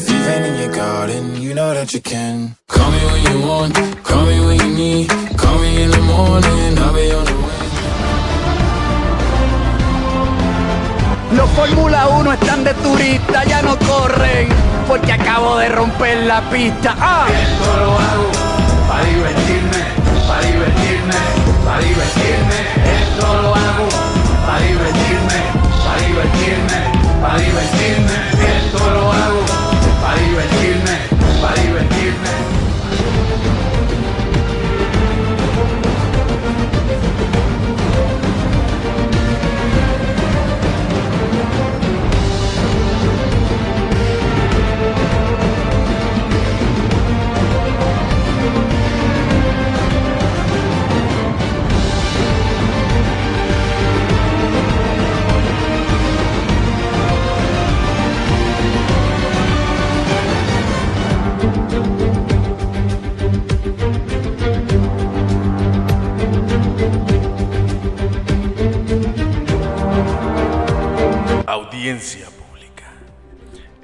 If you've in your garden, you know that you can. Call me when you want, call me when you need. Call me in the morning, I'll be on the way. Los Fórmula 1 están de turista, ya no corren, porque acabo de romper la pista. ¡Ah! Esto lo hago para divertirme, para divertirme, para divertirme. Esto lo hago para divertirme, para divertirme, para divertirme. Esto lo hago para divertirme, para divertirme.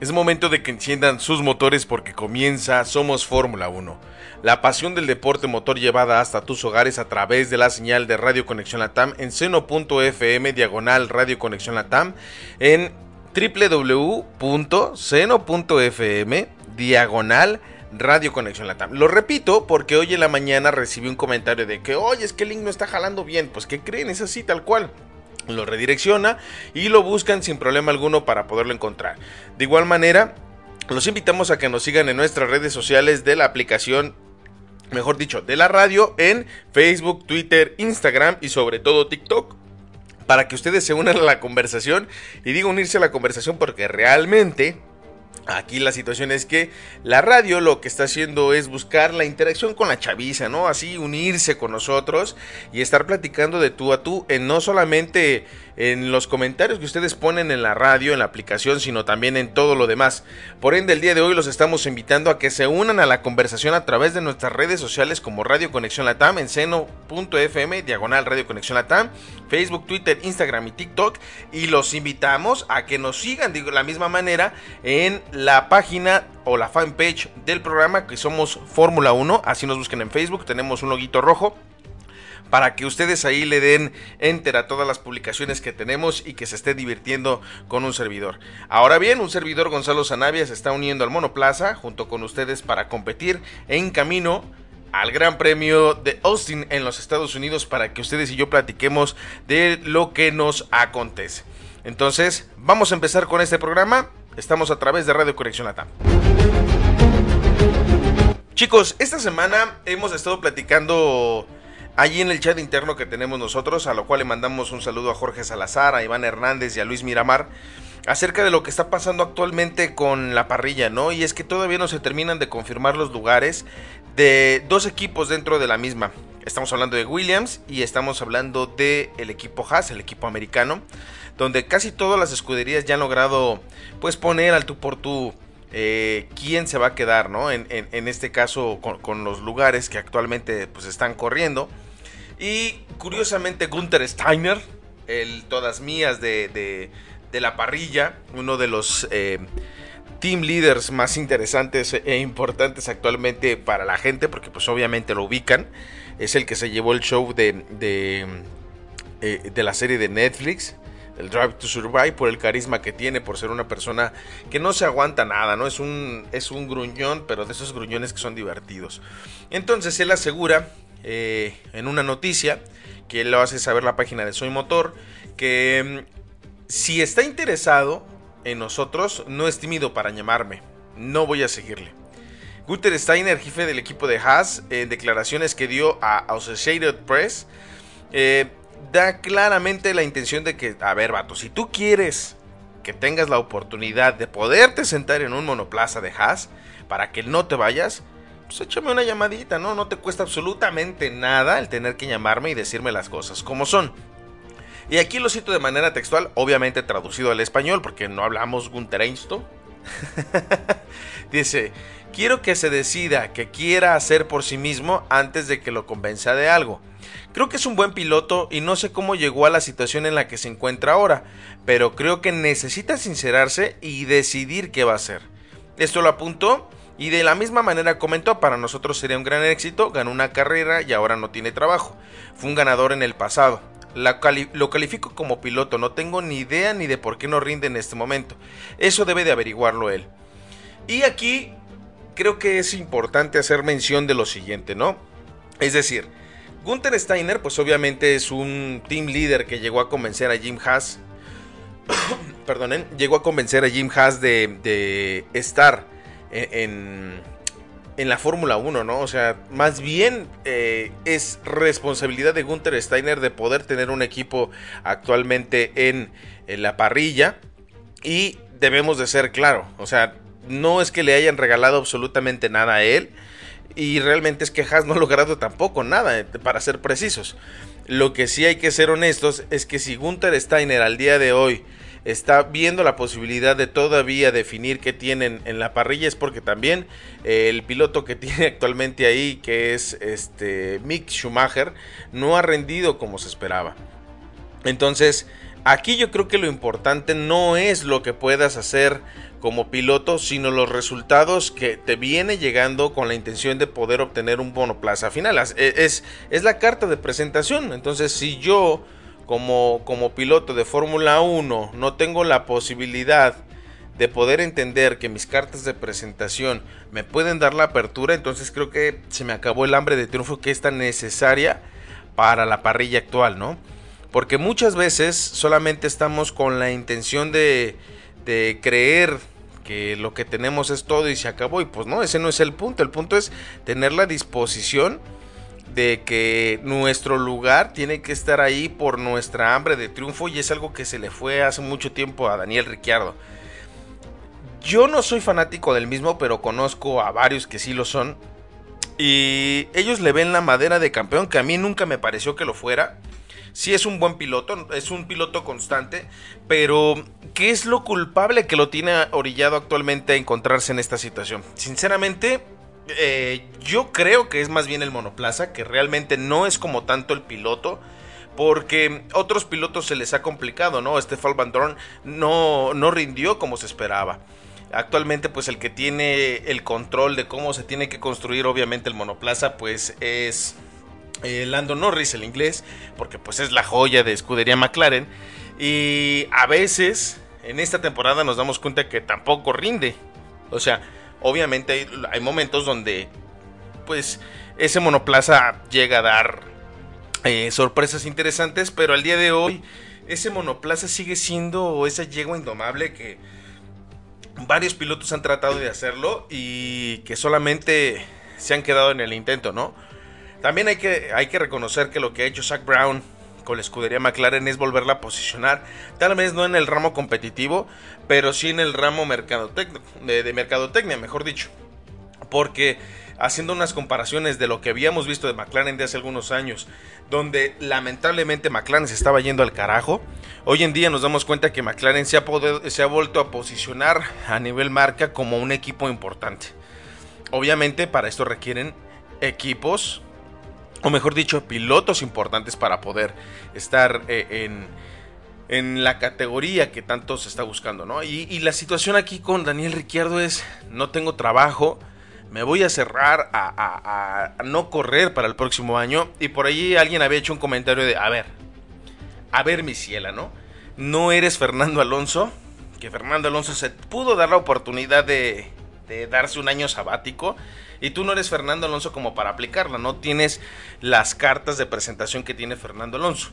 Es momento de que enciendan sus motores porque comienza Somos Fórmula 1. La pasión del deporte motor llevada hasta tus hogares a través de la señal de Radio Conexión Latam en seno.fm diagonal Radio Conexión Latam en www.seno.fm diagonal Radio Conexión Latam. Lo repito porque hoy en la mañana recibí un comentario de que, oye, es que el link no está jalando bien. Pues, ¿qué creen? Es así, tal cual lo redirecciona y lo buscan sin problema alguno para poderlo encontrar. De igual manera, los invitamos a que nos sigan en nuestras redes sociales de la aplicación mejor dicho, de la radio en Facebook, Twitter, Instagram y sobre todo TikTok. Para que ustedes se unan a la conversación. Y digo unirse a la conversación porque realmente Aquí la situación es que la radio lo que está haciendo es buscar la interacción con la chaviza, ¿no? Así unirse con nosotros y estar platicando de tú a tú en no solamente en los comentarios que ustedes ponen en la radio, en la aplicación, sino también en todo lo demás. Por ende, el día de hoy los estamos invitando a que se unan a la conversación a través de nuestras redes sociales como Radio Conexión Latam en seno.fm, diagonal Radio Conexión Latam, Facebook, Twitter, Instagram y TikTok. Y los invitamos a que nos sigan de la misma manera en la página o la fanpage del programa que somos Fórmula 1. Así nos busquen en Facebook, tenemos un loguito rojo para que ustedes ahí le den enter a todas las publicaciones que tenemos y que se esté divirtiendo con un servidor. Ahora bien, un servidor Gonzalo Zanavia se está uniendo al Monoplaza junto con ustedes para competir en camino al Gran Premio de Austin en los Estados Unidos para que ustedes y yo platiquemos de lo que nos acontece. Entonces, vamos a empezar con este programa. Estamos a través de Radio Conexión Latam. Chicos, esta semana hemos estado platicando allí en el chat interno que tenemos nosotros, a lo cual le mandamos un saludo a Jorge Salazar, a Iván Hernández y a Luis Miramar, acerca de lo que está pasando actualmente con la parrilla, ¿no? Y es que todavía no se terminan de confirmar los lugares de dos equipos dentro de la misma. Estamos hablando de Williams y estamos hablando del el equipo Haas, el equipo americano, donde casi todas las escuderías ya han logrado pues poner al tú por tú eh, quién se va a quedar, ¿no? En este caso con, con, los lugares que actualmente pues están corriendo. Y curiosamente Gunther Steiner, el todas mías de, de, de la parrilla, uno de los eh, team leaders más interesantes e importantes actualmente para la gente, porque pues obviamente lo ubican, es el que se llevó el show de, de, eh, de la serie de Netflix el Drive to Survive por el carisma que tiene, por ser una persona que no se aguanta nada, ¿no? Es un, es un gruñón, pero de esos gruñones que son divertidos. Entonces él asegura eh, en una noticia que lo hace saber la página de Soy Motor, que mm, si está interesado en nosotros, no es tímido para llamarme, no voy a seguirle. Guter Steiner, jefe del equipo de Haas, en declaraciones que dio a Associated Press, eh, da claramente la intención de que, a ver, vato, si tú quieres que tengas la oportunidad de poderte sentar en un monoplaza de Haas para que no te vayas, pues échame una llamadita, ¿no? No te cuesta absolutamente nada el tener que llamarme y decirme las cosas como son. Y aquí lo cito de manera textual, obviamente traducido al español, porque no hablamos gunterensto. Dice, quiero que se decida que quiera hacer por sí mismo antes de que lo convenza de algo. Creo que es un buen piloto y no sé cómo llegó a la situación en la que se encuentra ahora, pero creo que necesita sincerarse y decidir qué va a hacer. Esto lo apuntó y de la misma manera comentó, para nosotros sería un gran éxito, ganó una carrera y ahora no tiene trabajo. Fue un ganador en el pasado. lo califico como piloto, no tengo ni idea ni de por qué no rinde en este momento. Eso debe de averiguarlo él. Y aquí creo que es importante hacer mención de lo siguiente, ¿no? Es decir, Gunther Steiner, pues obviamente es un team leader que llegó a convencer a Jim Haas. perdonen, llegó a convencer a Jim Haas de, estar en, la Fórmula 1, ¿no? O sea, más bien eh, es responsabilidad de Gunther Steiner de poder tener un equipo actualmente en, en la parrilla. Y debemos de ser claro, o sea, no es que le hayan regalado absolutamente nada a él y realmente es que Haas no ha logrado tampoco nada, eh, para ser precisos. Lo que sí hay que ser honestos es que si Gunther Steiner al día de hoy está viendo la posibilidad de todavía definir qué tienen en la parrilla es porque también eh, el piloto que tiene actualmente ahí que es este Mick Schumacher no ha rendido como se esperaba. Entonces, aquí yo creo que lo importante no es lo que puedas hacer como piloto, sino los resultados que te viene llegando con la intención de poder obtener un monoplaza final. Es, es, la carta de presentación. Entonces, si yo como, como piloto de Fórmula 1 no tengo la posibilidad de poder entender que mis cartas de presentación me pueden dar la apertura, entonces creo que se me acabó el hambre de triunfo que es tan necesaria para la parrilla actual, ¿no? Porque muchas veces solamente estamos con la intención de, de creer que lo que tenemos es todo y se acabó. Y pues no, ese no es el punto. El punto es tener la disposición de que nuestro lugar tiene que estar ahí por nuestra hambre de triunfo y es algo que se le fue hace mucho tiempo a Daniel Ricciardo. Yo no soy fanático del mismo, pero conozco a varios que sí lo son. Y ellos le ven la madera de campeón, que a mí nunca me pareció que lo fuera sí es un buen piloto, es un piloto constante, pero ¿qué es lo culpable que lo tiene orillado actualmente a encontrarse en esta situación? Sinceramente, eh, yo creo que es más bien el monoplaza, que realmente no es como tanto el piloto. Porque otros pilotos se les ha complicado, ¿no? Stefan Van Dorn no, no rindió como se esperaba. Actualmente, pues el que tiene el control de cómo se tiene que construir, obviamente, el monoplaza, pues es eh, Lando Norris, el inglés, porque pues es la joya de escudería McLaren. Y a veces en esta temporada nos damos cuenta que tampoco rinde. O sea, obviamente hay, momentos donde pues ese monoplaza llega a dar eh, sorpresas interesantes, pero al día de hoy ese monoplaza sigue siendo esa yegua indomable que varios pilotos han tratado de hacerlo y que solamente se han quedado en el intento, ¿no? También hay que, hay que reconocer que lo que ha hecho Zach Brown con la escudería McLaren es volverla a posicionar, tal vez no en el ramo competitivo, pero sí en el ramo de, de mercadotecnia, mejor dicho. Porque haciendo unas comparaciones de lo que habíamos visto de McLaren de hace algunos años, donde lamentablemente McLaren se estaba yendo al carajo, hoy en día nos damos cuenta que McLaren se ha, se ha vuelto a posicionar a nivel marca como un equipo importante. Obviamente para esto requieren equipos o mejor dicho, pilotos importantes para poder estar eh, en, la categoría que tanto se está buscando, ¿no? Y, la situación aquí con Daniel Ricciardo es, no tengo trabajo, me voy a cerrar a, no correr para el próximo año. Y por ahí alguien había hecho un comentario de, a ver, a ver mi ciela, ¿no? No eres Fernando Alonso, que Fernando Alonso se pudo dar la oportunidad de, de darse un año sabático y tú no eres Fernando Alonso como para aplicarla, no tienes las cartas de presentación que tiene Fernando Alonso.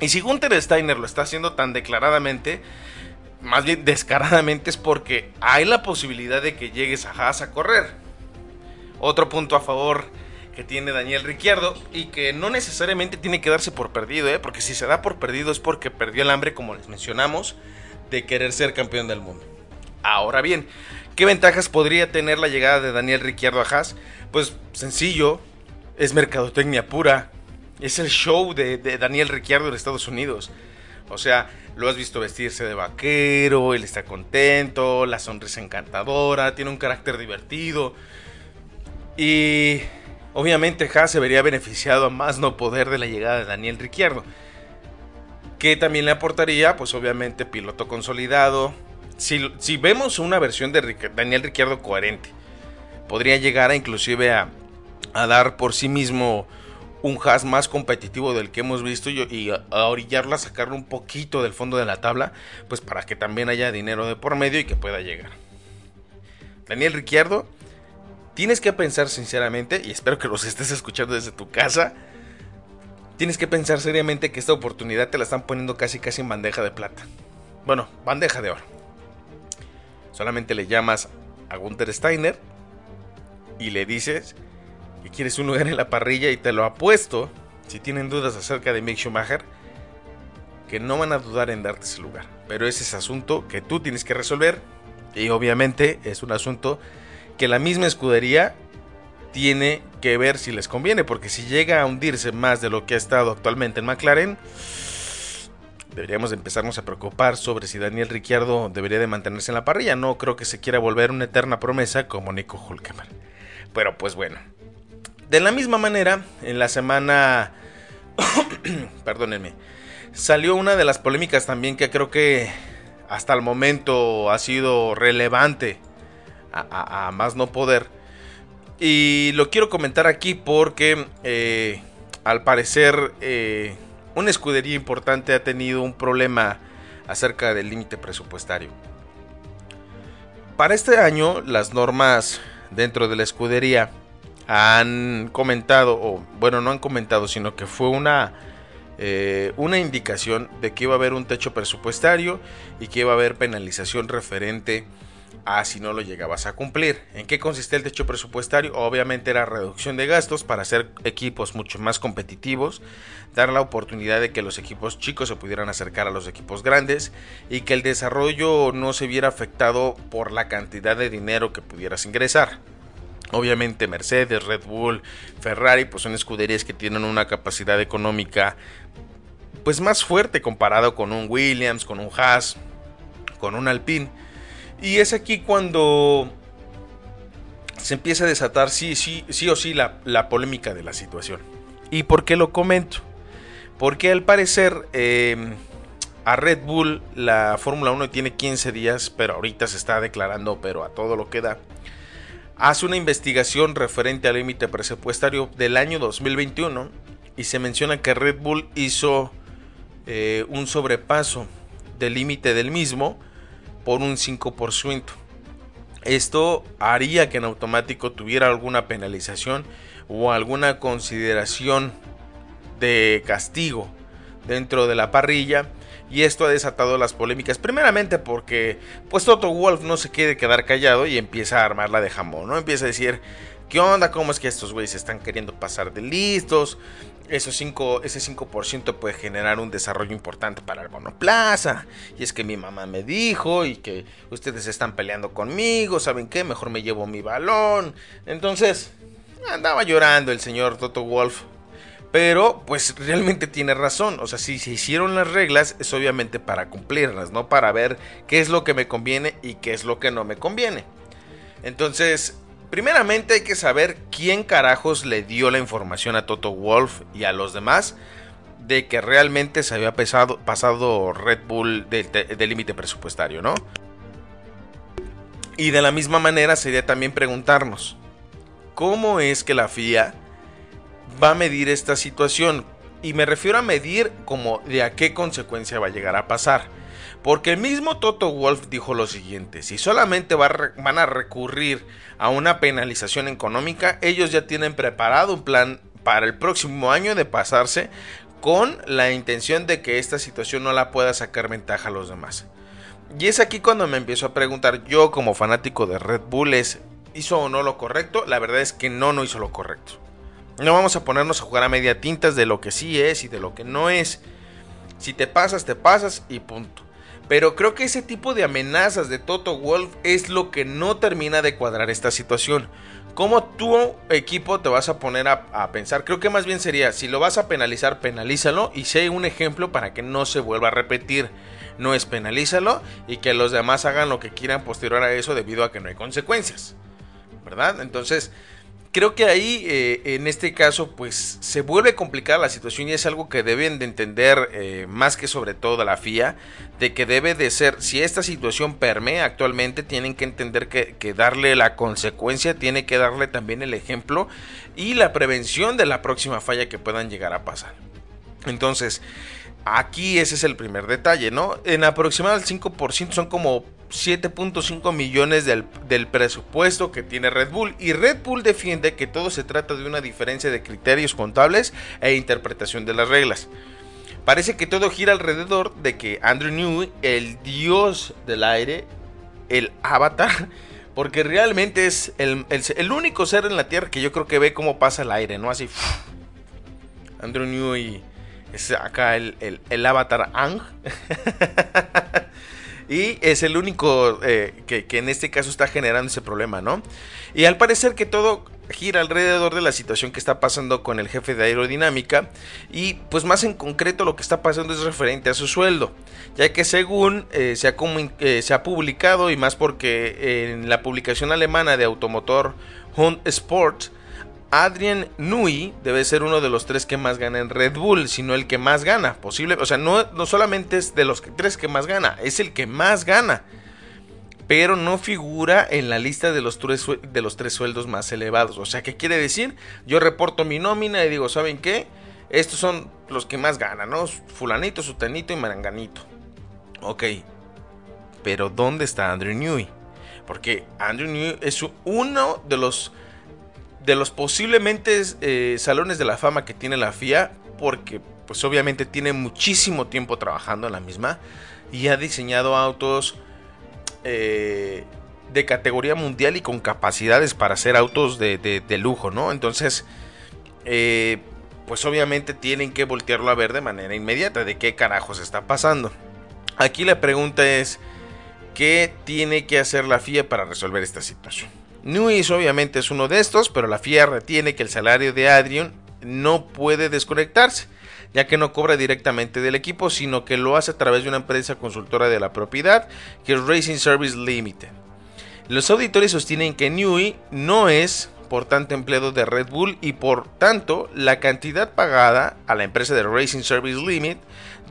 Y si Gunther Steiner lo está haciendo tan declaradamente, más bien descaradamente, es porque hay la posibilidad de que llegues a Haas a correr. Otro punto a favor que tiene Daniel Ricciardo y que no necesariamente tiene que darse por perdido, ¿eh? porque si se da por perdido es porque perdió el hambre, como les mencionamos. de querer ser campeón del mundo. Ahora bien, ¿qué ventajas podría tener la llegada de Daniel Ricciardo a Haas? Pues sencillo, es mercadotecnia pura, es el show de, Daniel Ricciardo en Estados Unidos. O sea, lo has visto vestirse de vaquero, él está contento, la sonrisa encantadora, tiene un carácter divertido. Y obviamente Haas se vería beneficiado a más no poder de la llegada de Daniel Ricciardo. Que también le aportaría, pues obviamente, piloto consolidado. Si, vemos una versión de Daniel Ricciardo coherente, podría llegar a inclusive a, a dar por sí mismo un Haas más competitivo del que hemos visto y, a, orillarlo a sacarlo un poquito del fondo de la tabla, pues para que también haya dinero de por medio y que pueda llegar. Daniel Ricciardo, tienes que pensar sinceramente, y espero que los estés escuchando desde tu casa, tienes que pensar seriamente que esta oportunidad te la están poniendo casi casi en bandeja de plata. Bueno, bandeja de oro. Solamente le llamas a Gunther Steiner y le dices que quieres un lugar en la parrilla y te lo apuesto, si tienen dudas acerca de Mick Schumacher, que no van a dudar en darte ese lugar. Pero ese es asunto que tú tienes que resolver y obviamente es un asunto que la misma escudería tiene que ver si les conviene, porque si llega a hundirse más de lo que ha estado actualmente en McLaren, deberíamos empezarnos a preocupar sobre si Daniel Ricciardo debería de mantenerse en la parrilla. No creo que se quiera volver una eterna promesa como Nico Hulkemer. Pero pues bueno, de la misma manera, en la semana... perdónenme. Salió una de las polémicas también que creo que hasta el momento ha sido relevante a, más no poder. Y lo quiero comentar aquí porque eh, al parecer eh, una escudería importante ha tenido un problema acerca del límite presupuestario. Para este año las normas dentro de la escudería han comentado, o bueno, no han comentado, sino que fue una, eh, una indicación de que iba a haber un techo presupuestario y que iba a haber penalización referente a si no lo llegabas a cumplir. ¿En qué consiste el techo presupuestario? Obviamente era reducción de gastos para hacer equipos mucho más competitivos, dar la oportunidad de que los equipos chicos se pudieran acercar a los equipos grandes y que el desarrollo no se viera afectado por la cantidad de dinero que pudieras ingresar. Obviamente Mercedes, Red Bull, Ferrari, pues son escuderías que tienen una capacidad económica pues más fuerte comparado con un Williams, con un Haas, con un Alpine. Y es aquí cuando se empieza a desatar sí, sí, sí o sí la, la polémica de la situación. ¿Y por qué lo comento? Porque al parecer em, a Red Bull la Fórmula 1 tiene 15 días, pero ahorita se está declarando, pero a todo lo que da hace una investigación referente al límite presupuestario del año 2021 y se menciona que Red Bull hizo eh, un sobrepaso del límite del mismo por un 5%. Esto haría que en automático tuviera alguna penalización o alguna consideración de castigo dentro de la parrilla y esto ha desatado las polémicas, primeramente porque pues Toto Wolf no se quiere quedar callado y empieza a armarla de jamón, ¿no? Empieza a decir, ¿Cómo es que estos güeyes están queriendo pasar de listos? Esos 5, ese 5% puede generar un desarrollo importante para el monoplaza. Y es que mi mamá me dijo y que ustedes están peleando conmigo, ¿saben qué? Mejor me llevo mi balón. Entonces, andaba llorando el señor Toto Wolf pero pues realmente tiene razón, o sea, si se hicieron las reglas es obviamente para cumplirlas, no para ver qué es lo que me conviene y qué es lo que no me conviene. Entonces, primeramente hay que saber quién carajos le dio la información a Toto Wolf y a los demás de que realmente se había pasado Red Bull del límite presupuestario, ¿no? Y de la misma manera sería también preguntarnos, ¿cómo es que la FIA va a medir esta situación. Y me refiero a medir como de a qué consecuencia va a llegar a pasar. Porque el mismo Toto Wolf dijo lo siguiente, si solamente van a recurrir a una penalización económica, ellos ya tienen preparado un plan para el próximo año de pasarse con la intención de que esta situación no la pueda sacar ventaja a los demás. Y es aquí cuando me empiezo a preguntar, yo como fanático de Red Bull, ¿hizo o no lo correcto? La verdad es que no, no hizo lo correcto. No vamos a ponernos a jugar a media tintas de lo que sí es y de lo que no es. Si te pasas, te pasas y punto. Pero creo que ese tipo de amenazas de Toto Wolf es lo que no termina de cuadrar esta situación. ¿Cómo tu equipo te vas a poner a, pensar? Creo que más bien sería, si lo vas a penalizar, penalízalo y sé un ejemplo para que no se vuelva a repetir. No es penalízalo y que los demás hagan lo que quieran posterior a eso debido a que no hay consecuencias. ¿Verdad? Entonces, creo que ahí, eh, en este caso, pues se vuelve complicada la situación y es algo que deben de entender eh, más que sobre todo la FIA, de que debe de ser, si esta situación permea actualmente, tienen que entender que, que darle la consecuencia, tiene que darle también el ejemplo y la prevención de la próxima falla que puedan llegar a pasar. Entonces, aquí ese es el primer detalle, ¿no? En aproximadamente el 5% son como 7.5 millones del, presupuesto que tiene Red Bull y Red Bull defiende que todo se trata de una diferencia de criterios contables e interpretación de las reglas. Parece que todo gira alrededor de que Andrew Newey, el dios del aire, el avatar, porque realmente es el, único ser en la Tierra que yo creo que ve cómo pasa el aire, ¿no? Así. Andrew Newey es acá el, el avatar Ang. Y es el único eh, que, en este caso está generando ese problema, ¿no? Y al parecer que todo gira alrededor de la situación que está pasando con el jefe de aerodinámica y pues más en concreto lo que está pasando es referente a su sueldo, ya que según eh, se, ha eh, se, ha publicado y más porque en la publicación alemana de automotor Hunt Sport Adrian Nui debe ser uno de los tres que más gana en Red Bull, sino el que más gana. Posible, o sea, no, no solamente es de los tres que más gana, es el que más gana. Pero no figura en la lista de los, tres, de los tres sueldos más elevados. O sea, ¿qué quiere decir? Yo reporto mi nómina y digo, ¿saben qué? Estos son los que más ganan, ¿no? Fulanito, Sutanito y Maranganito. Ok. Pero ¿dónde está Andrew Newey? Porque Andrew Newey es uno de los de los posiblemente eh, salones de la fama que tiene la FIA, porque pues obviamente tiene muchísimo tiempo trabajando en la misma y ha diseñado autos eh, de categoría mundial y con capacidades para hacer autos de, lujo, ¿no? Entonces, eh, pues obviamente tienen que voltearlo a ver de manera inmediata de qué carajos está pasando. Aquí la pregunta es, ¿qué tiene que hacer la FIA para resolver esta situación? Nuis obviamente es uno de estos, pero la FIA retiene que el salario de Adrian no puede desconectarse, ya que no cobra directamente del equipo, sino que lo hace a través de una empresa consultora de la propiedad, que es Racing Service Limited. Los auditores sostienen que Newey no es, por tanto, empleado de Red Bull y por tanto, la cantidad pagada a la empresa de Racing Service Limited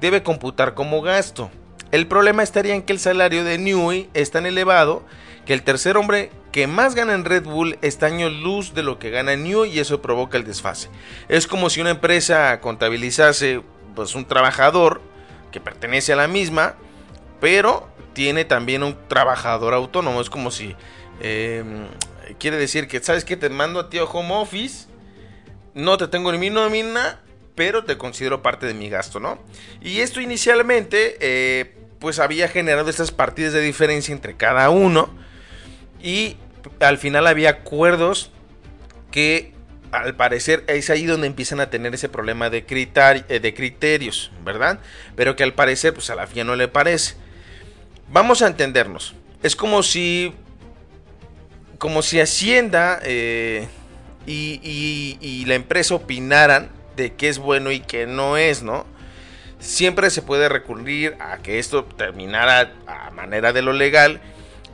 debe computar como gasto. El problema estaría en que el salario de Newey es tan elevado que el tercer hombre que más gana en Red Bull está año luz de lo que gana New y eso provoca el desfase. Es como si una empresa contabilizase pues, un trabajador que pertenece a la misma, pero tiene también un trabajador autónomo. Es como si em, quiere decir que, ¿sabes que Te mando a ti a home office, no te tengo en mi nómina, pero te considero parte de mi gasto, ¿no? Y esto inicialmente, eh, pues había generado estas partidas de diferencia entre cada uno y al final había acuerdos que al parecer es ahí donde empiezan a tener ese problema de, eh, de criterios, ¿verdad? Pero que al parecer pues a la FIA no le parece. Vamos a entendernos. Es como si como si Hacienda eh, y, la empresa opinaran de qué es bueno y qué no es, ¿no? Siempre se puede recurrir a que esto terminara a manera de lo legal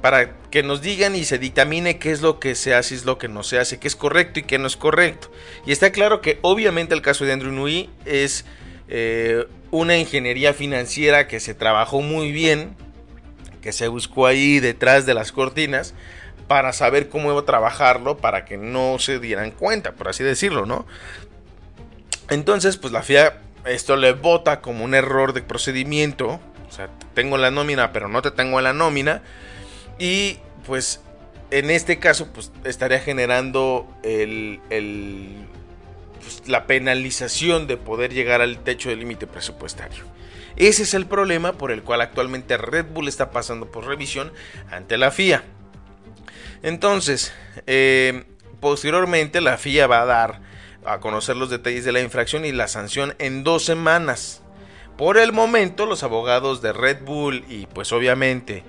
para que nos digan y se dictamine qué es lo que se hace y es lo que no se hace, qué es correcto y qué no es correcto. Y está claro que obviamente el caso de Andrew Nui es eh, una ingeniería financiera que se trabajó muy bien, que se buscó ahí detrás de las cortinas para saber cómo trabajarlo para que no se dieran cuenta, por así decirlo, ¿no? Entonces, pues la FIA esto le vota como un error de procedimiento, o sea, tengo la nómina, pero no te tengo en la nómina y pues en este caso pues estaría generando el, pues, la penalización de poder llegar al techo del límite presupuestario. Ese es el problema por el cual actualmente Red Bull está pasando por revisión ante la FIA. Entonces, eh, posteriormente la FIA va a dar a conocer los detalles de la infracción y la sanción en dos semanas Por el momento los abogados de Red Bull y pues obviamente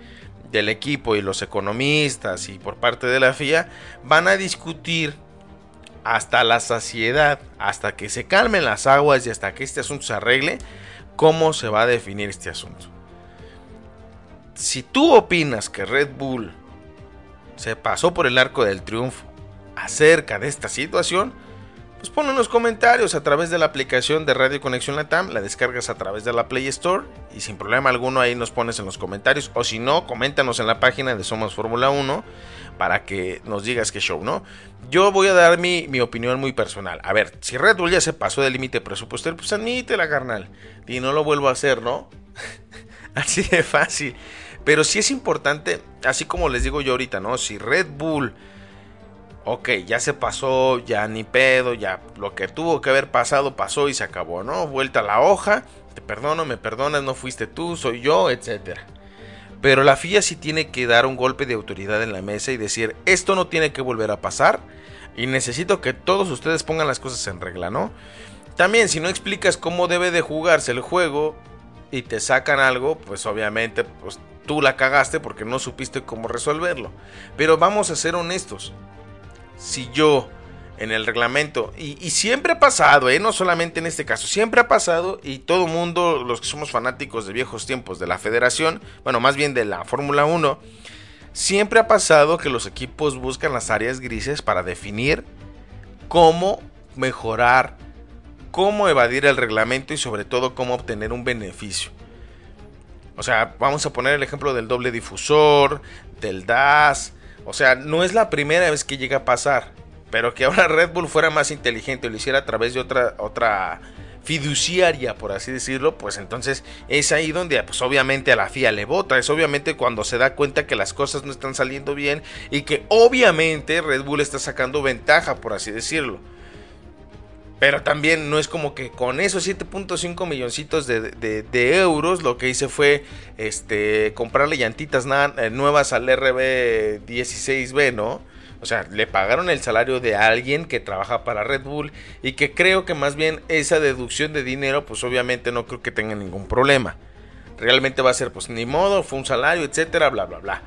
del equipo y los economistas y por parte de la FIA van a discutir hasta la saciedad, hasta que se calmen las aguas y hasta que este asunto se arregle, cómo se va a definir este asunto. Si tú opinas que Red Bull se pasó por el arco del triunfo acerca de esta situación, pues ponlo en los comentarios a través de la aplicación de Radio Conexión Latam, la descargas a través de la Play Store y sin problema alguno ahí nos pones en los comentarios o si no, coméntanos en la página de Somos Fórmula 1 para que nos digas qué show, ¿no? Yo voy a dar mi, mi, opinión muy personal. A ver, si Red Bull ya se pasó del límite presupuestario, pues admítela, carnal. Y no lo vuelvo a hacer, ¿no? así de fácil. Pero sí es importante, así como les digo yo ahorita, ¿no? Si Red Bull ok, ya se pasó, ya ni pedo, ya lo que tuvo que haber pasado pasó y se acabó, ¿no? Vuelta a la hoja, te perdono, me perdonas, no fuiste tú, soy yo, etc. Pero la FIA sí tiene que dar un golpe de autoridad en la mesa y decir, esto no tiene que volver a pasar y necesito que todos ustedes pongan las cosas en regla, ¿no? También si no explicas cómo debe de jugarse el juego y te sacan algo, pues obviamente pues tú la cagaste porque no supiste cómo resolverlo. Pero vamos a ser honestos, si yo en el reglamento, y, siempre ha pasado, ¿eh? no solamente en este caso, siempre ha pasado y todo mundo, los que somos fanáticos de viejos tiempos de la federación, bueno, más bien de la Fórmula 1, siempre ha pasado que los equipos buscan las áreas grises para definir cómo mejorar, cómo evadir el reglamento y sobre todo cómo obtener un beneficio. O sea, vamos a poner el ejemplo del doble difusor, del DAS, o sea, no es la primera vez que llega a pasar. Pero que ahora Red Bull fuera más inteligente y lo hiciera a través de otra, otra fiduciaria, por así decirlo, pues entonces es ahí donde pues obviamente a la FIA le vota, es obviamente cuando se da cuenta que las cosas no están saliendo bien y que obviamente Red Bull está sacando ventaja, por así decirlo. Pero también no es como que con esos 7.5 milloncitos de, euros lo que hice fue este, comprarle llantitas eh, nuevas al RB16B, ¿no? O sea, le pagaron el salario de alguien que trabaja para Red Bull y que creo que más bien esa deducción de dinero pues obviamente no creo que tenga ningún problema. Realmente va a ser pues ni modo, fue un salario, etcétera, bla, bla, bla.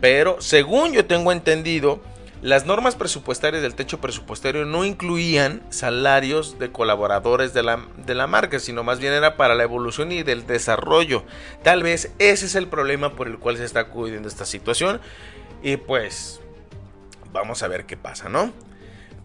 Pero según yo tengo entendido, las normas presupuestarias del techo presupuestario no incluían salarios de colaboradores de la, de la, marca, sino más bien era para la evolución y del desarrollo. Tal vez ese es el problema por el cual se está acudiendo esta situación. Y pues vamos a ver qué pasa, ¿no?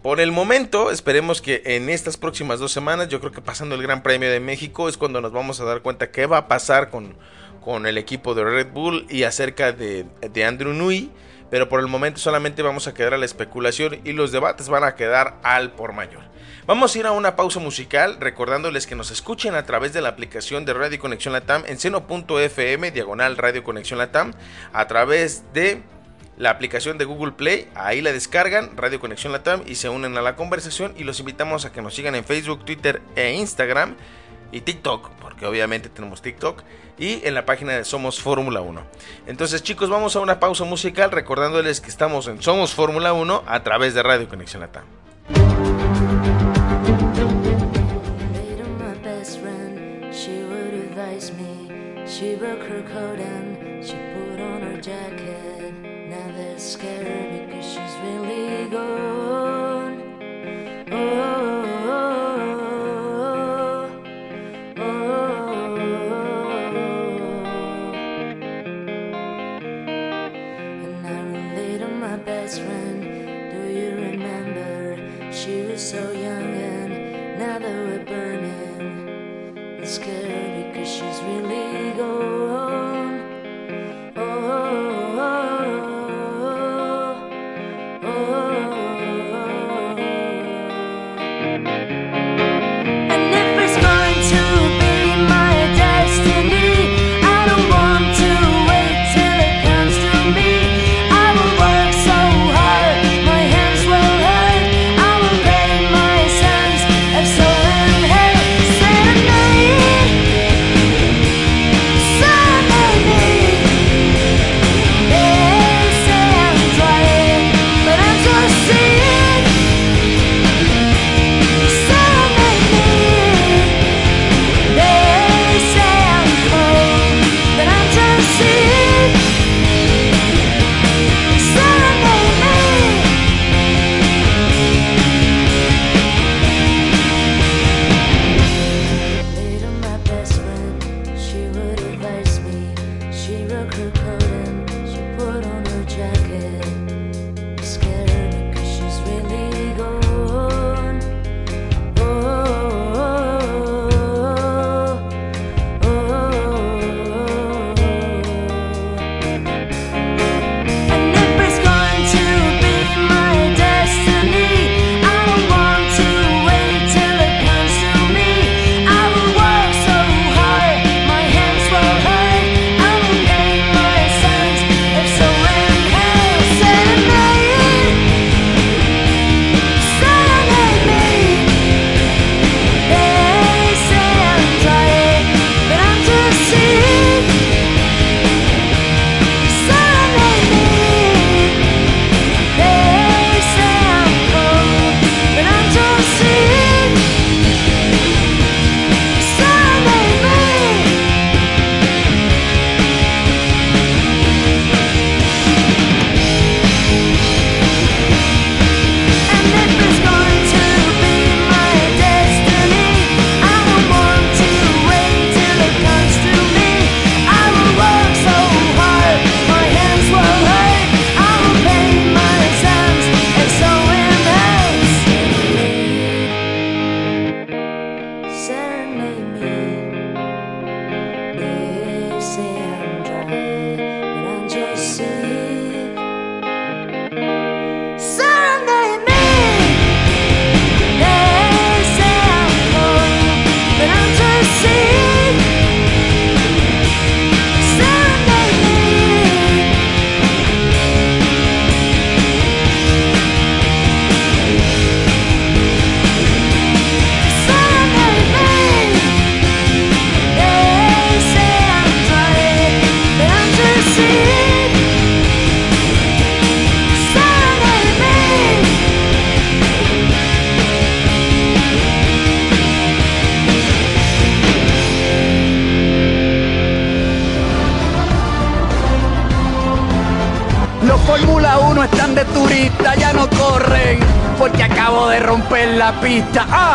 Por el momento, esperemos que en estas próximas dos semanas, yo creo que pasando el Gran Premio de México es cuando nos vamos a dar cuenta qué va a pasar con, con el equipo de Red Bull y acerca de, de Andrew Nui pero por el momento solamente vamos a quedar a la especulación y los debates van a quedar al por mayor. Vamos a ir a una pausa musical recordándoles que nos escuchen a través de la aplicación de Radio Conexión Latam en seno.fm diagonal Radio Conexión Latam a través de la aplicación de Google Play, ahí la descargan, Radio Conexión Latam y se unen a la conversación y los invitamos a que nos sigan en Facebook, Twitter e Instagram y TikTok, porque obviamente tenemos TikTok, y en la página de Somos Fórmula 1. Entonces chicos, vamos a una pausa musical recordándoles que estamos en Somos Fórmula 1 a través de Radio Conexión Latam. Her because she's really gone. Romper la pista.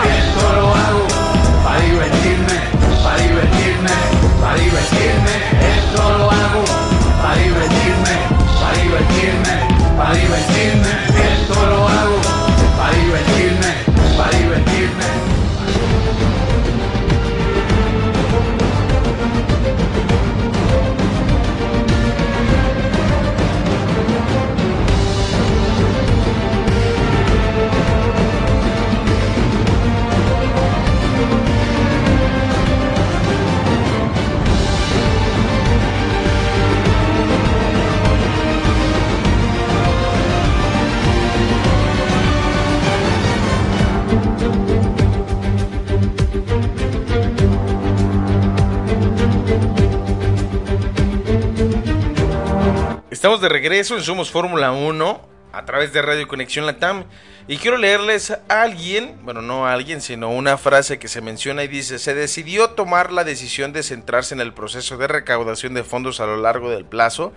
Estamos de regreso en Somos Fórmula 1 a través de Radio Conexión Latam y quiero leerles a alguien, bueno, no a alguien, sino una frase que se menciona y dice, se decidió tomar la decisión de centrarse en el proceso de recaudación de fondos a lo largo del plazo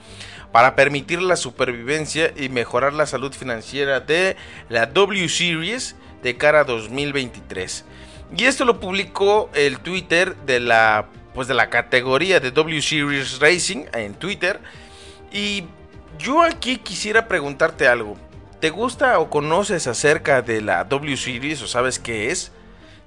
para permitir la supervivencia y mejorar la salud financiera de la W Series de cara a 2023. Y esto lo publicó el Twitter de la pues de la categoría de W Series Racing en Twitter y yo aquí quisiera preguntarte algo. ¿Te gusta o conoces acerca de la W Series o sabes qué es?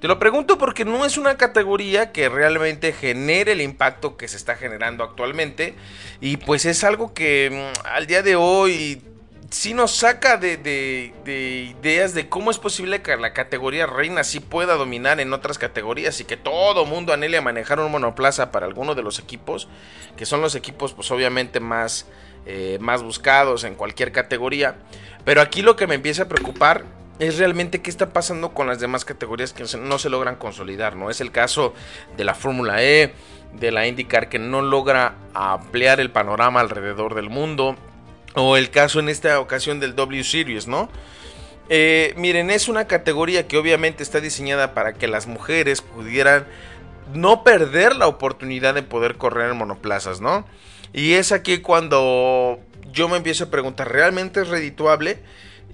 Te lo pregunto porque no es una categoría que realmente genere el impacto que se está generando actualmente y pues es algo que mm, al día de hoy sí nos saca de, de, ideas de cómo es posible que la categoría reina sí pueda dominar en otras categorías y que todo mundo anhele a manejar un monoplaza para alguno de los equipos, que son los equipos pues obviamente más, eh, más buscados en cualquier categoría. Pero aquí lo que me empieza a preocupar es realmente qué está pasando con las demás categorías que no se logran consolidar, ¿no? Es el caso de la Fórmula E, de la IndyCar que no logra ampliar el panorama alrededor del mundo, o el caso en esta ocasión del W Series, ¿no? Eh, miren, es una categoría que obviamente está diseñada para que las mujeres pudieran no perder la oportunidad de poder correr en monoplazas, ¿no? Y es aquí cuando yo me empiezo a preguntar, ¿realmente es redituable?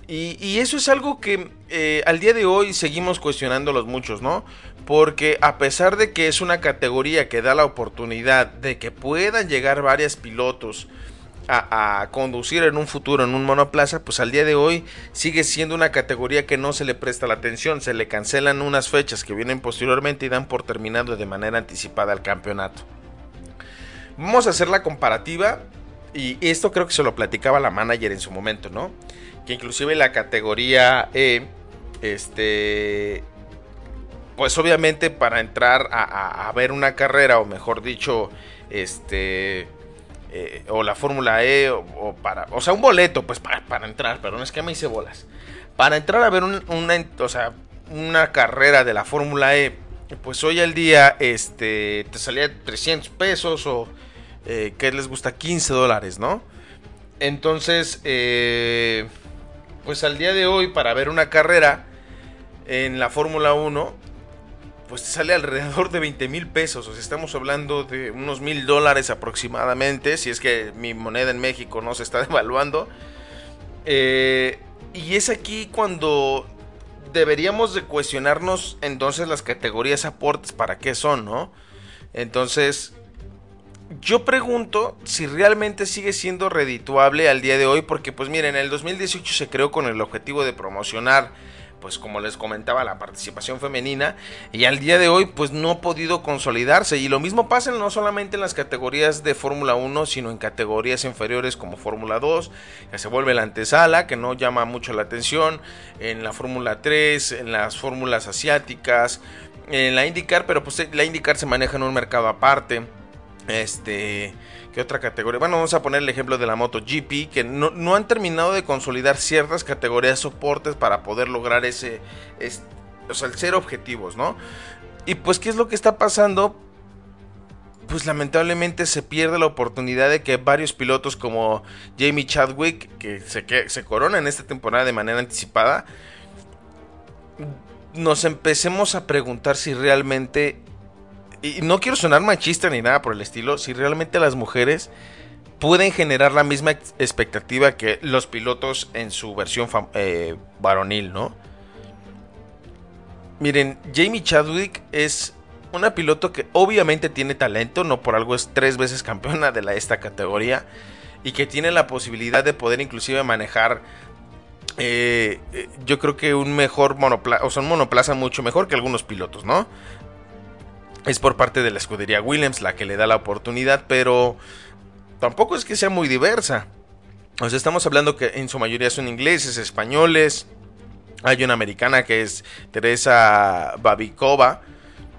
Y, eso es algo que eh, al día de hoy seguimos cuestionando los muchos, ¿no? Porque a pesar de que es una categoría que da la oportunidad de que puedan llegar varios pilotos a, conducir en un futuro en un monoplaza, pues al día de hoy sigue siendo una categoría que no se le presta la atención, se le cancelan unas fechas que vienen posteriormente y dan por terminado de manera anticipada el campeonato. Vamos a hacer la comparativa y esto creo que se lo platicaba la manager en su momento, ¿no? Que inclusive la categoría E, este, pues obviamente para entrar a, a ver una carrera o mejor dicho, este eh, o la Fórmula E, o, para, o sea, un boleto, pues para, para entrar, pero es que me hice bolas. Para entrar a ver una, o sea, una carrera de la Fórmula E, pues hoy al día este, te salía 300 pesos o, eh, que les gusta? 15 dólares, ¿no? Entonces, eh, pues al día de hoy, para ver una carrera en la Fórmula 1, pues te sale alrededor de 20 mil pesos. O sea, estamos hablando de unos mil dólares aproximadamente, si es que mi moneda en México no se está devaluando. Eh, y es aquí cuando deberíamos de cuestionarnos entonces las categorías aportes, para qué son, ¿no? Entonces, yo pregunto si realmente sigue siendo redituable al día de hoy, porque pues miren, en el 2018 se creó con el objetivo de promocionar pues como les comentaba, la participación femenina y al día de hoy pues no ha podido consolidarse. Y lo mismo pasa no solamente en las categorías de Fórmula 1 sino en categorías inferiores como Fórmula 2 que se vuelve la antesala que no llama mucho la atención en la Fórmula 3 en las fórmulas asiáticas en la IndyCar pero pues la IndyCar se maneja en un mercado aparte este ¿Qué otra categoría? Bueno, vamos a poner el ejemplo de la MotoGP, que no, han terminado de consolidar ciertas categorías soportes para poder lograr ese, o sea, el ser objetivos, ¿no? Y pues, ¿qué es lo que está pasando? Pues lamentablemente se pierde la oportunidad de que varios pilotos como Jamie Chadwick, que se, que se corona en esta temporada de manera anticipada, nos empecemos a preguntar si realmente y no quiero sonar machista ni nada por el estilo, si realmente las mujeres pueden generar la misma expectativa que los pilotos en su versión eh, varonil, ¿no? Miren, Jamie Chadwick es una piloto que obviamente tiene talento, no por algo es tres veces campeona de esta categoría y que tiene la posibilidad de poder inclusive manejar eh, eh, yo creo que un mejor monoplaza, o sea, un monoplaza mucho mejor que algunos pilotos, ¿no? Es por parte de la escudería Williams la que le da la oportunidad, pero tampoco es que sea muy diversa. O sea, estamos hablando que en su mayoría son ingleses, españoles. Hay una americana que es Teresa Babikova.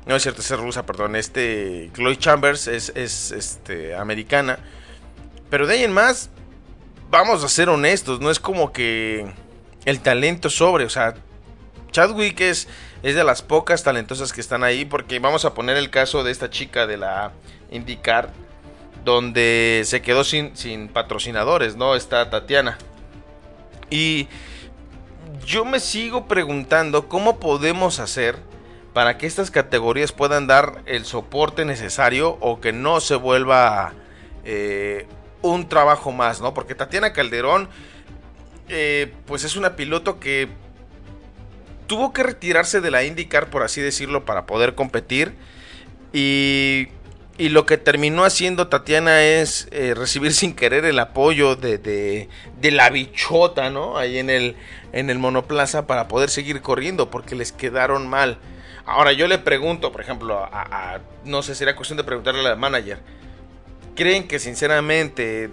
No es cierto, es rusa, perdón. Este, Chloe Chambers es, es este, americana. Pero de ahí en más, vamos a ser honestos, no es como que el talento sobre, o sea, Chadwick es, es de las pocas talentosas que están ahí, porque vamos a poner el caso de esta chica de la IndyCar, donde se quedó sin, sin patrocinadores, ¿no? Está Tatiana. Y yo me sigo preguntando cómo podemos hacer para que estas categorías puedan dar el soporte necesario o que no se vuelva eh, un trabajo más, ¿no? Porque Tatiana Calderón, eh, pues es una piloto que tuvo que retirarse de la IndyCar, por así decirlo, para poder competir. Y, y lo que terminó haciendo Tatiana es eh, recibir sin querer el apoyo de, de, la bichota, ¿no? Ahí en el, en el monoplaza para poder seguir corriendo, porque les quedaron mal. Ahora yo le pregunto, por ejemplo, a, a no sé, sería cuestión de preguntarle al manager creen que sinceramente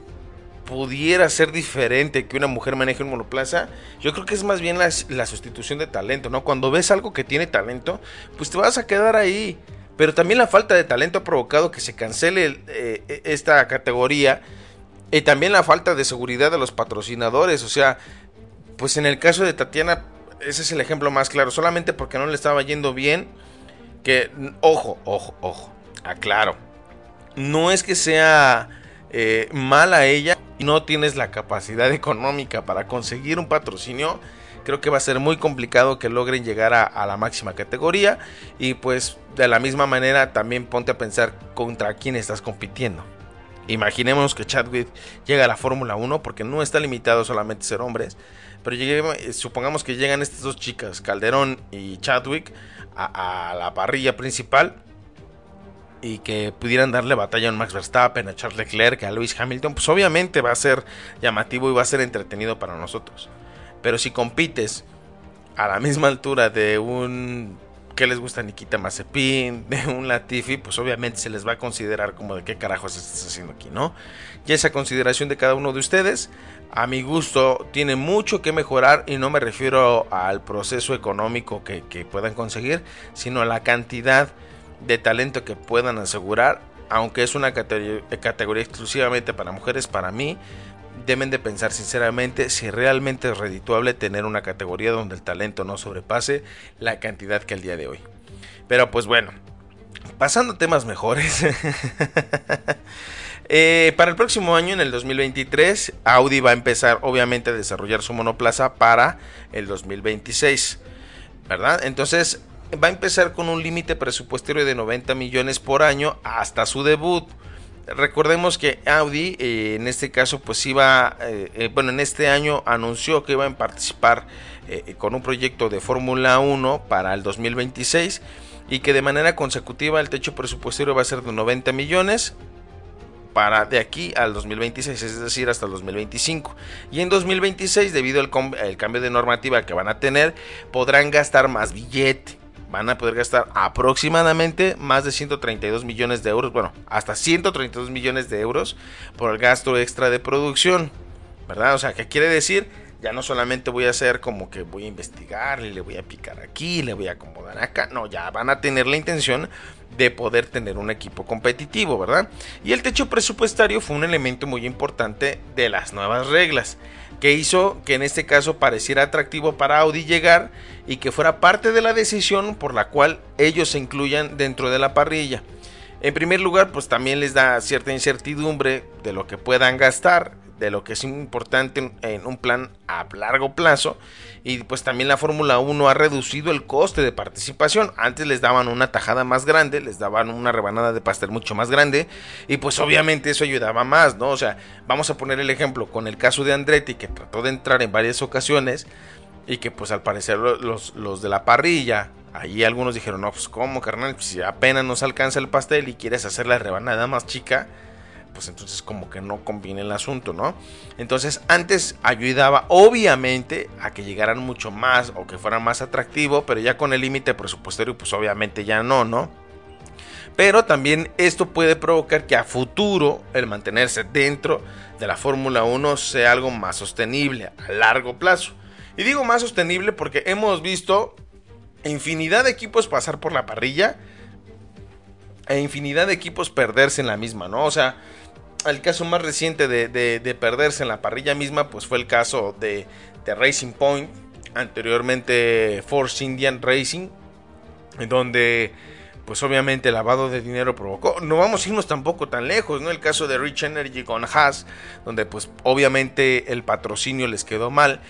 pudiera ser diferente que una mujer maneje un monoplaza, yo creo que es más bien la, sustitución de talento, ¿no? Cuando ves algo que tiene talento, pues te vas a quedar ahí. Pero también la falta de talento ha provocado que se cancele eh, e, esta categoría. Y también la falta de seguridad de los patrocinadores. O sea, pues en el caso de Tatiana, ese es el ejemplo más claro. Solamente porque no le estaba yendo bien. Que, ojo, ojo, ojo. Aclaro no es que sea eh, mala ella y no tienes la capacidad económica para conseguir un patrocinio, creo que va a ser muy complicado que logren llegar a, la máxima categoría y pues de la misma manera también ponte a pensar contra quién estás compitiendo. Imaginemos que Chadwick llega a la Fórmula 1 porque no está limitado solamente a ser hombres, pero supongamos que llegan estas dos chicas, Calderón y Chadwick, a la parrilla principal y que pudieran darle batalla a un Max Verstappen, a Charles Leclerc, a Lewis Hamilton, pues obviamente va a ser llamativo y va a ser entretenido para nosotros. Pero si compites a la misma altura de un que les gusta Nikita Mazepin, de un Latifi, pues obviamente se les va a considerar como de qué carajos estás haciendo aquí, ¿no? Y esa consideración de cada uno de ustedes, a mi gusto, tiene mucho que mejorar y no me refiero al proceso económico que, que puedan conseguir, sino a la cantidad de talento que puedan asegurar, aunque es una categoría, exclusivamente para mujeres, para mí, deben de pensar sinceramente si realmente es redituable tener una categoría donde el talento no sobrepase la cantidad que el día de hoy. Pero pues bueno, pasando a temas mejores. Eh, para el próximo año, en el 2023, Audi va a empezar obviamente a desarrollar su monoplaza para el 2026. ¿Verdad? Entonces, va a empezar con un límite presupuestario de 90 millones por año hasta su debut. Recordemos que Audi eh, en este caso pues iba, eh, eh, bueno en este año anunció que iba a participar con un proyecto de Fórmula 1 para el 2026 y que de manera consecutiva el techo presupuestario va a ser de 90 millones para de aquí al 2026, es decir, hasta el 2025. Y en 2026, debido al, al cambio de normativa que van a tener, podrán gastar más billete van a poder gastar aproximadamente más de 132 millones de euros, bueno, hasta 132 millones de euros por el gasto extra de producción, ¿verdad? O sea, ¿qué quiere decir? Ya no solamente voy a hacer como que voy a investigar, le voy a picar aquí, le voy a acomodar acá, no, ya van a tener la intención de poder tener un equipo competitivo, ¿verdad? Y el techo presupuestario fue un elemento muy importante de las nuevas reglas que hizo que en este caso pareciera atractivo para Audi llegar y que fuera parte de la decisión por la cual ellos se incluyan dentro de la parrilla. En primer lugar, pues también les da cierta incertidumbre de lo que puedan gastar, de lo que es importante en, un plan a largo plazo. Y pues también la Fórmula 1 ha reducido el coste de participación. Antes les daban una tajada más grande, les daban una rebanada de pastel mucho más grande. Y pues obviamente eso ayudaba más, ¿no? O sea, vamos a poner el ejemplo con el caso de Andretti que trató de entrar en varias ocasiones. Y que pues al parecer los, los de la parrilla Ahí algunos dijeron, no, pues cómo, carnal, pues, si apenas nos alcanza el pastel y quieres hacer la rebanada más chica, pues entonces como que no conviene el asunto, ¿no? Entonces antes ayudaba obviamente a que llegaran mucho más o que fuera más atractivo, pero ya con el límite presupuestario pues obviamente ya no, ¿no? Pero también esto puede provocar que a futuro el mantenerse dentro de la Fórmula 1 sea algo más sostenible a largo plazo. Y digo más sostenible porque hemos visto infinidad de equipos pasar por la parrilla e infinidad de equipos perderse en la misma, ¿no? O sea, el caso más reciente de, perderse en la parrilla misma, pues fue el caso de, de Racing Point, anteriormente Force Indian Racing, donde pues obviamente el lavado de dinero provocó. No vamos a irnos tampoco tan lejos, ¿no? El caso de Rich Energy con Haas, donde pues obviamente el patrocinio les quedó mal.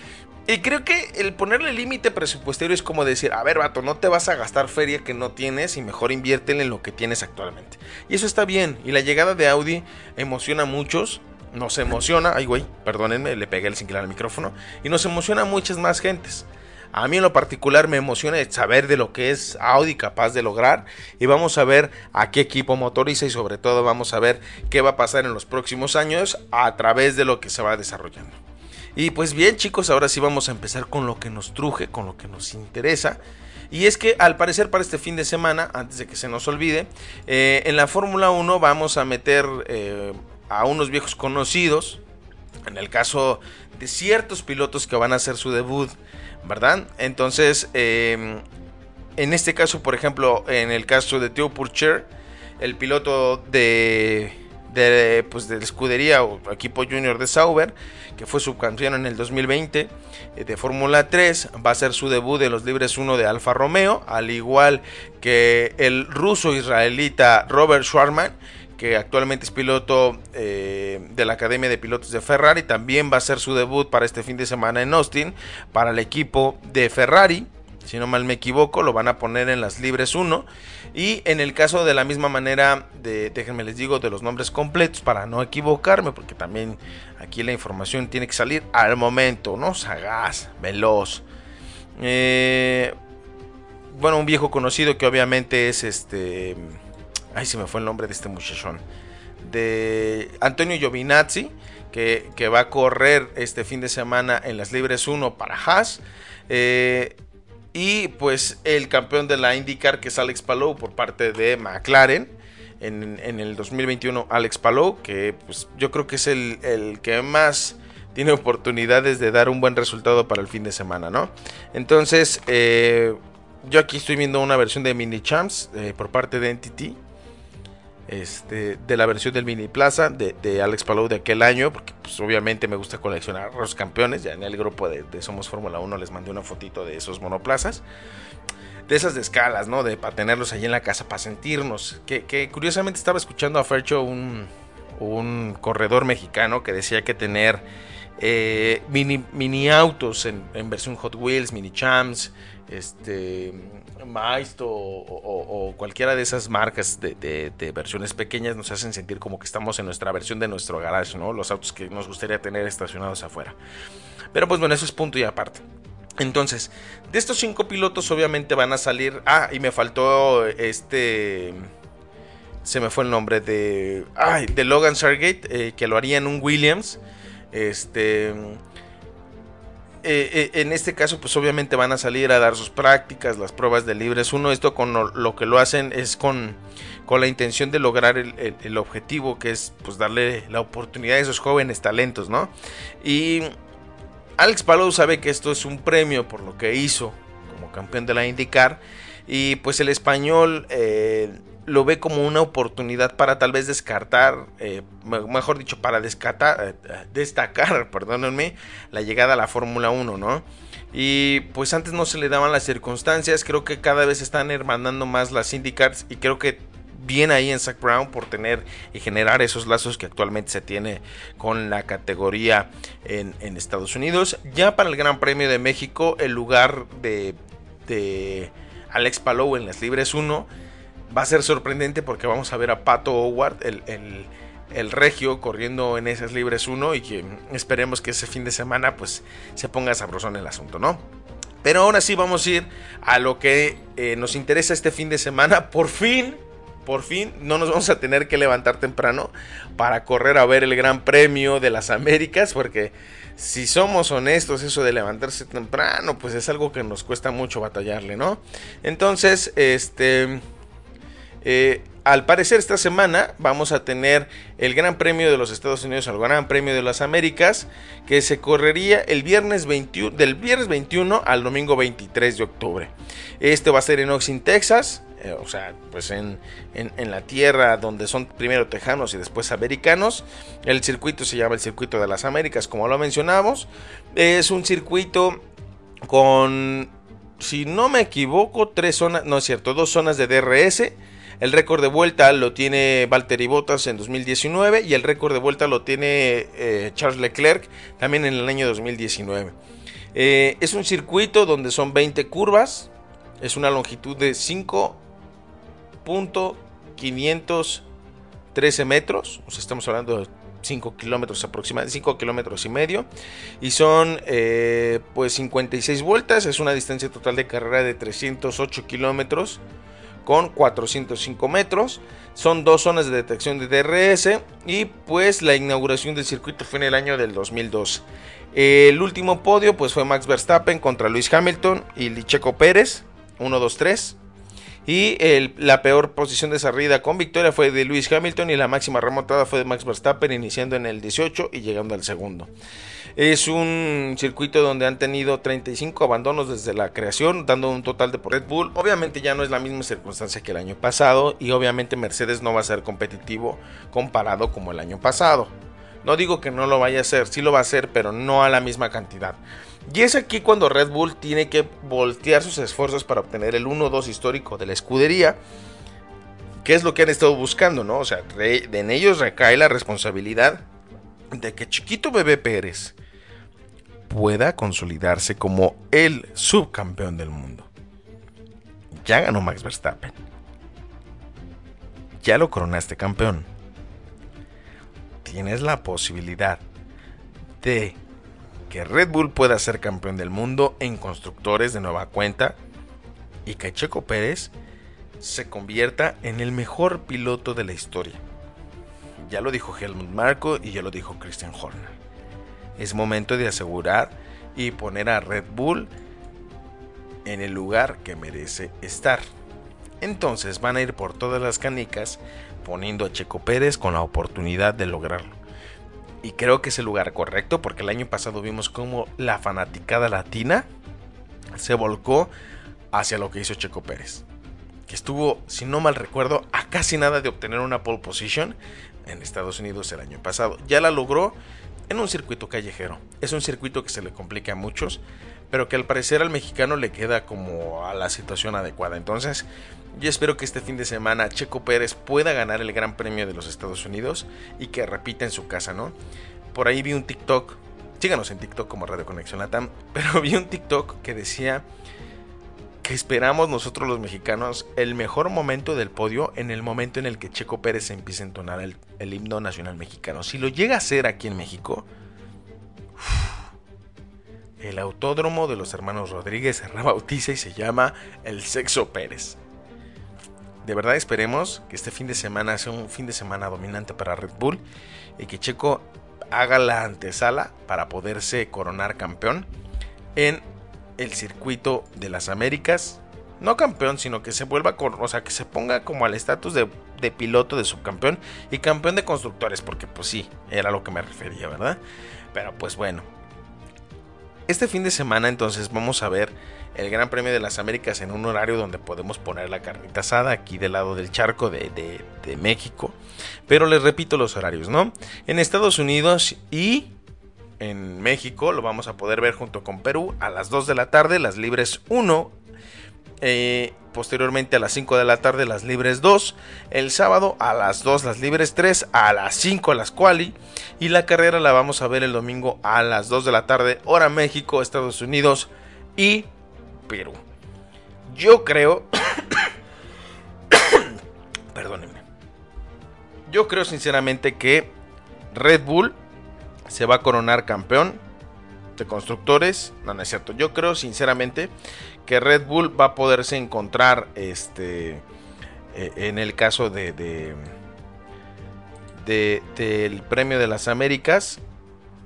Y creo que el ponerle límite presupuestario es como decir, a ver, vato, no te vas a gastar feria que no tienes y mejor inviértele en lo que tienes actualmente. Y eso está bien. Y la llegada de Audi emociona a muchos. Nos emociona, ay güey, perdónenme, le pegué el singular al micrófono. Y nos emociona a muchas más gentes. A mí en lo particular me emociona saber de lo que es Audi capaz de lograr y vamos a ver a qué equipo motoriza y sobre todo vamos a ver qué va a pasar en los próximos años a través de lo que se va desarrollando. Y pues bien chicos, ahora sí vamos a empezar con lo que nos truje, con lo que nos interesa. Y es que al parecer para este fin de semana, antes de que se nos olvide, eh, en la Fórmula 1 vamos a meter eh, a unos viejos conocidos. En el caso de ciertos pilotos que van a hacer su debut, ¿verdad? Entonces, em, en este caso, por ejemplo, en el caso de Theo Purcher, el piloto de, de, pues, de la escudería o equipo junior de Sauber, que fue subcampeón en el 2020 eh, de Fórmula 3, va a ser su debut de los Libres 1 de Alfa Romeo, al igual que el ruso israelita Robert Schwarman, que actualmente es piloto eh, de la Academia de Pilotos de Ferrari, también va a ser su debut para este fin de semana en Austin para el equipo de Ferrari. Si no mal me equivoco, lo van a poner en las libres 1. Y en el caso de la misma manera, de, déjenme les digo de los nombres completos para no equivocarme, porque también aquí la información tiene que salir al momento, ¿no? Sagaz, veloz. Eh, bueno, un viejo conocido que obviamente es este. Ay, se me fue el nombre de este muchachón. De Antonio Giovinazzi, que, que va a correr este fin de semana en las Libres 1 para Haas. Eh, y pues el campeón de la IndyCar que es Alex Palou por parte de McLaren. En, el 2021 Alex Palou, que pues yo creo que es el, que más tiene oportunidades de dar un buen resultado para el fin de semana, ¿no? Entonces, eh, yo aquí estoy viendo una versión de Mini Champs eh, por parte de Entity este, de la versión del Mini Plaza de, Alex Palou de aquel año, porque pues, obviamente me gusta coleccionar los campeones, ya en el grupo de, Somos Fórmula 1 les mandé una fotito de esos monoplazas, de esas de escalas, ¿no? De para tenerlos allí en la casa, para sentirnos, que, curiosamente estaba escuchando a Fercho, un, un corredor mexicano que decía que tener eh, mini, mini autos en, versión Hot Wheels, mini champs, este Maist o, cualquiera de esas marcas de, versiones pequeñas nos hacen sentir como que estamos en nuestra versión de nuestro garage, ¿no? Los autos que nos gustaría tener estacionados afuera. Pero pues bueno, eso es punto y aparte. Entonces, de estos cinco pilotos obviamente van a salir... Ah, y me faltó este... Se me fue el nombre de... Ay, de Logan Sargate, eh, que lo haría en un Williams. Este eh, eh, en este caso, pues obviamente van a salir a dar sus prácticas, las pruebas de libres. Uno, esto con lo, que lo hacen es con, con la intención de lograr el, objetivo, que es pues darle la oportunidad a esos jóvenes talentos, ¿no? Y Alex Palou sabe que esto es un premio por lo que hizo como campeón de la IndyCar. Y pues el español eh, lo ve como una oportunidad para tal vez descartar, eh, mejor dicho, para descartar, eh, destacar, perdónenme, la llegada a la Fórmula 1, ¿no? Y pues antes no se le daban las circunstancias, creo que cada vez están hermanando más las IndyCars y creo que bien ahí en Zach Brown por tener y generar esos lazos que actualmente se tiene con la categoría en, Estados Unidos. Ya para el Gran Premio de México, el lugar de, Alex Palou en las Libres 1 va a ser sorprendente porque vamos a ver a Pato Howard, el, el, regio, corriendo en esas Libres 1 y que esperemos que ese fin de semana pues se ponga sabrosón el asunto, ¿no? Pero ahora sí vamos a ir a lo que eh, nos interesa este fin de semana. Por fin, por fin, no nos vamos a tener que levantar temprano para correr a ver el Gran Premio de las Américas, porque si somos honestos, eso de levantarse temprano, pues es algo que nos cuesta mucho batallarle, ¿no? Entonces, este... Eh, al parecer esta semana vamos a tener el Gran Premio de los Estados Unidos, el Gran Premio de las Américas, que se correría el viernes 21, del viernes 21 al domingo 23 de octubre. Este va a ser en Austin, Texas, eh, o sea, pues en, en, la tierra donde son primero tejanos y después americanos. El circuito se llama el Circuito de las Américas, como lo mencionamos. Es un circuito con, si no me equivoco, tres zonas, no es cierto, dos zonas de DRS el récord de vuelta lo tiene Valtteri Bottas en 2019 y el récord de vuelta lo tiene eh, Charles Leclerc también en el año 2019. Eh, es un circuito donde son 20 curvas, es una longitud de 5.513 metros, o sea, estamos hablando de 5 kilómetros aproximadamente, 5 kilómetros y medio. Y son eh, pues 56 vueltas, es una distancia total de carrera de 308 kilómetros con 405 metros. Son dos zonas de detección de DRS y pues la inauguración del circuito fue en el año del 2002. El último podio pues fue Max Verstappen contra Luis Hamilton y Licheco Pérez, 1, 2, 3. Y la peor posición de salida con victoria fue de Luis Hamilton y la máxima remontada fue de Max Verstappen iniciando en el 18 y llegando al segundo. Es un circuito donde han tenido 35 abandonos desde la creación, dando un total de por Red Bull. Obviamente ya no es la misma circunstancia que el año pasado y obviamente Mercedes no va a ser competitivo comparado como el año pasado. No digo que no lo vaya a hacer, sí lo va a hacer, pero no a la misma cantidad. Y es aquí cuando Red Bull tiene que voltear sus esfuerzos para obtener el 1-2 histórico de la escudería. Que es lo que han estado buscando, ¿no? O sea, en ellos recae la responsabilidad de que Chiquito Bebé Pérez pueda consolidarse como el subcampeón del mundo. Ya ganó Max Verstappen. Ya lo coronaste campeón. Tienes la posibilidad de que Red Bull pueda ser campeón del mundo en constructores de nueva cuenta y que Checo Pérez se convierta en el mejor piloto de la historia. Ya lo dijo Helmut Marko y ya lo dijo Christian Horner. Es momento de asegurar y poner a Red Bull en el lugar que merece estar. Entonces van a ir por todas las canicas poniendo a Checo Pérez con la oportunidad de lograrlo. Y creo que es el lugar correcto porque el año pasado vimos cómo la fanaticada latina se volcó hacia lo que hizo Checo Pérez. Que estuvo, si no mal recuerdo, a casi nada de obtener una pole position en Estados Unidos el año pasado. Ya la logró en un circuito callejero. Es un circuito que se le complica a muchos, pero que al parecer al mexicano le queda como a la situación adecuada. Entonces, yo espero que este fin de semana Checo Pérez pueda ganar el Gran Premio de los Estados Unidos y que repita en su casa, ¿no? Por ahí vi un TikTok, síganos en TikTok como Radio Conexión Latam, pero vi un TikTok que decía esperamos nosotros los mexicanos el mejor momento del podio en el momento en el que Checo Pérez empiece a entonar el, himno nacional mexicano. Si lo llega a hacer aquí en México, el autódromo de los hermanos Rodríguez se rebautiza y se llama el Sexo Pérez. De verdad esperemos que este fin de semana sea un fin de semana dominante para Red Bull y que Checo haga la antesala para poderse coronar campeón en el circuito de las Américas. No campeón, sino que se vuelva con, o sea, que se ponga como al estatus de, piloto de subcampeón y campeón de constructores, porque pues sí, era lo que me refería, ¿verdad? Pero pues bueno. Este fin de semana entonces vamos a ver el Gran Premio de las Américas en un horario donde podemos poner la carnita asada aquí del lado del charco de, de México. Pero les repito los horarios, ¿no? En Estados Unidos y en México, lo vamos a poder ver junto con Perú a las 2 de la tarde, las libres 1 Eh, posteriormente a las 5 de la tarde las libres 2, el sábado a las 2 las libres 3, a las 5 las quali y la carrera la vamos a ver el domingo a las 2 de la tarde, hora México, Estados Unidos y Perú. Yo creo, perdónenme, yo creo sinceramente que Red Bull se va a coronar campeón de constructores, no, no es cierto, yo creo sinceramente que Red Bull va a poderse encontrar este eh, en el caso de, del premio de las Américas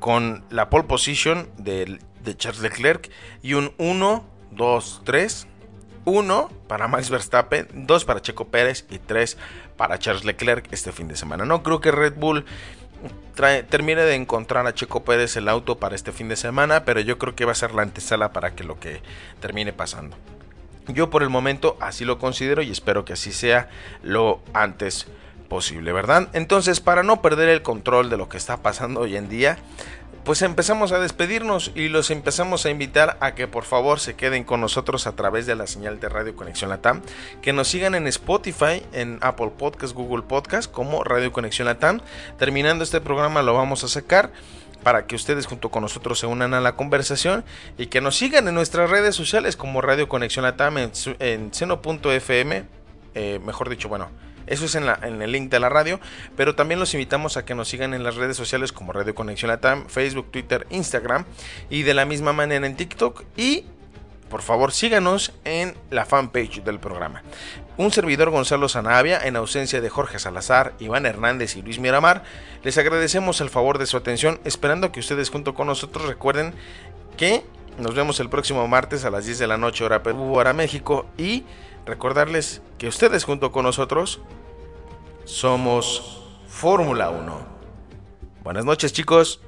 con la pole position de, de Charles Leclerc y un 1, 2, 3 1 para Max Verstappen, 2 para Checo Pérez y 3 para Charles Leclerc este fin de semana. No creo que Red Bull termine de encontrar a Checo Pérez el auto para este fin de semana, pero yo creo que va a ser la antesala para que lo que termine pasando. Yo por el momento así lo considero y espero que así sea lo antes posible, ¿verdad? Entonces, para no perder el control de lo que está pasando hoy en día, pues empezamos a despedirnos y los empezamos a invitar a que por favor se queden con nosotros a través de la señal de Radio Conexión Latam, que nos sigan en Spotify, en Apple Podcast, Google Podcast como Radio Conexión Latam. Terminando este programa lo vamos a sacar para que ustedes junto con nosotros se unan a la conversación y que nos sigan en nuestras redes sociales como Radio Conexión Latam en, seno.fm, eh, mejor dicho, bueno, eso es en, el link de la radio, pero también los invitamos a que nos sigan en las redes sociales como Radio Conexión Latam, Facebook, Twitter, Instagram. Y de la misma manera en TikTok. Y por favor síganos en la fanpage del programa. Un servidor Gonzalo Zanavia, en ausencia de Jorge Salazar, Iván Hernández y Luis Miramar, les agradecemos el favor de su atención, esperando que ustedes junto con nosotros recuerden que nos vemos el próximo martes a las 10 de la noche hora Perú, hora México y recordarles que ustedes junto con nosotros somos Fórmula 1. Buenas noches chicos.